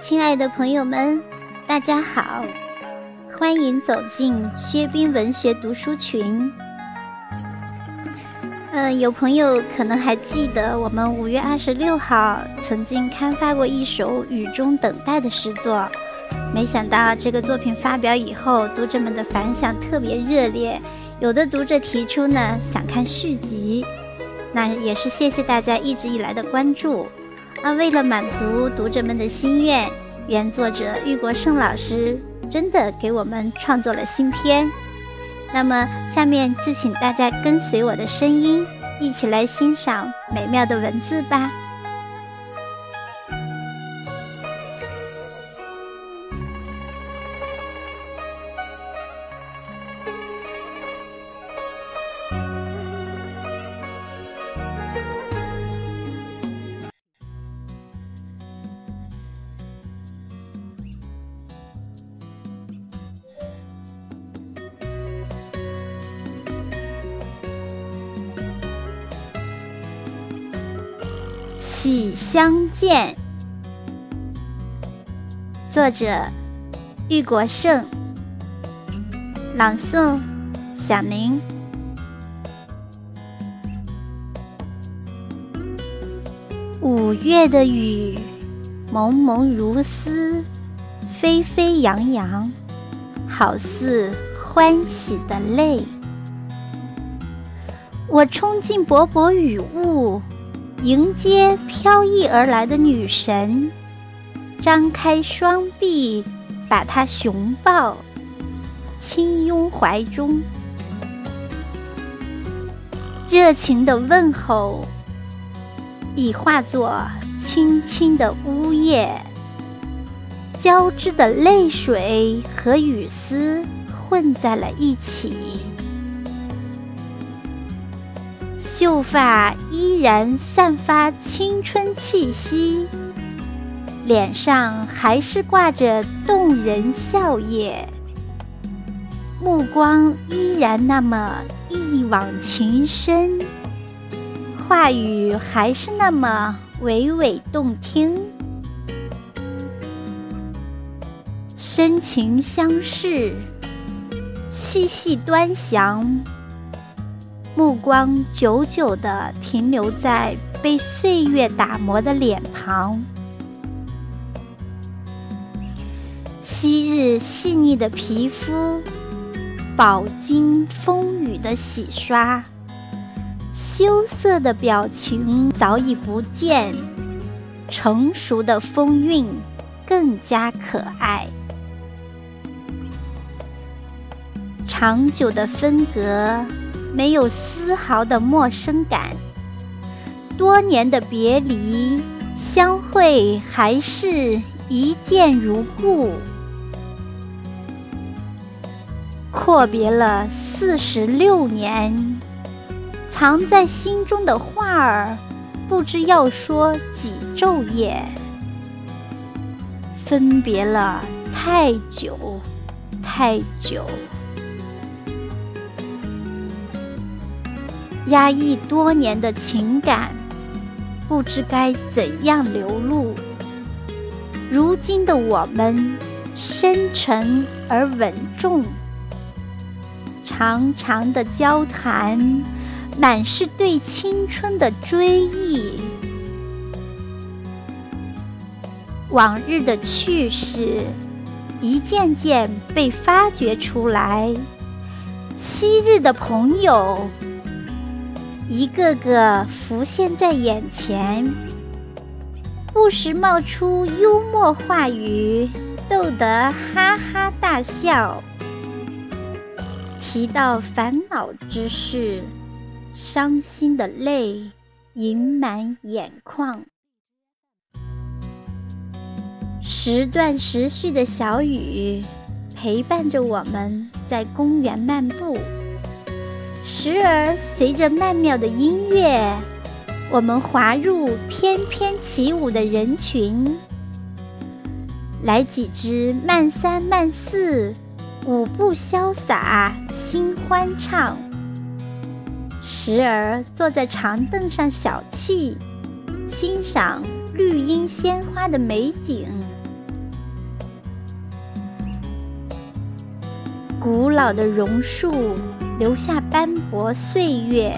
亲爱的朋友们，大家好，欢迎走进薛冰文学读书群。嗯，有朋友可能还记得，我们五月二十六号曾经刊发过一首《雨中等待》的诗作。没想到这个作品发表以后，读者们的反响特别热烈，有的读者提出呢想看续集。那也是谢谢大家一直以来的关注。那为了满足读者们的心愿，原作者玉国胜老师真的给我们创作了新篇。那么，下面就请大家跟随我的声音，一起来欣赏美妙的文字吧。喜相见，作者玉国胜，朗诵小宁。五月的雨，蒙蒙如丝，飞飞扬扬，好似欢喜的泪。我冲进薄薄雨雾。迎接飘逸而来的女神，张开双臂，把她熊抱，亲拥怀中。热情的问候，已化作轻轻的呜咽。交织的泪水和雨丝混在了一起。秀发依然散发青春气息，脸上还是挂着动人笑靥，目光依然那么一往情深，话语还是那么娓娓动听，深情相视，细细端详。目光久久地停留在被岁月打磨的脸庞，昔日细腻的皮肤，饱经风雨的洗刷，羞涩的表情早已不见，成熟的风韵更加可爱，长久的分隔。没有丝毫的陌生感，多年的别离，相会还是一见如故。阔别了四十六年，藏在心中的话儿，不知要说几昼夜。分别了太久，太久。压抑多年的情感，不知该怎样流露。如今的我们，深沉而稳重，长长的交谈，满是对青春的追忆。往日的趣事，一件件被发掘出来。昔日的朋友。一个个浮现在眼前，不时冒出幽默话语，逗得哈哈大笑。提到烦恼之事，伤心的泪盈满眼眶。时断时续的小雨，陪伴着我们在公园漫步。时而随着曼妙的音乐，我们滑入翩翩起舞的人群。来几支慢三慢四，舞步潇洒，心欢畅。时而坐在长凳上小憩，欣赏绿荫鲜花的美景。古老的榕树。留下斑驳岁月，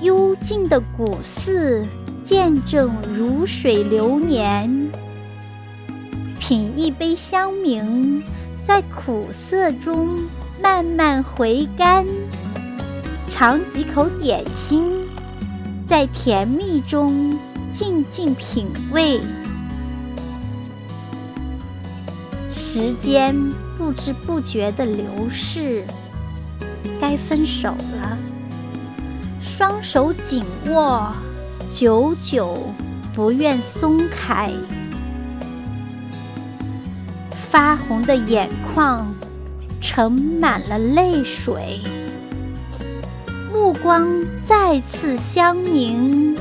幽静的古寺见证如水流年。品一杯香茗，在苦涩中慢慢回甘；尝几口点心，在甜蜜中静静品味。时间不知不觉的流逝，该分手了。双手紧握，久久不愿松开。发红的眼眶盛满了泪水，目光再次相凝，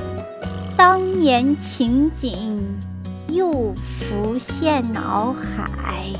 当年情景又浮现脑海。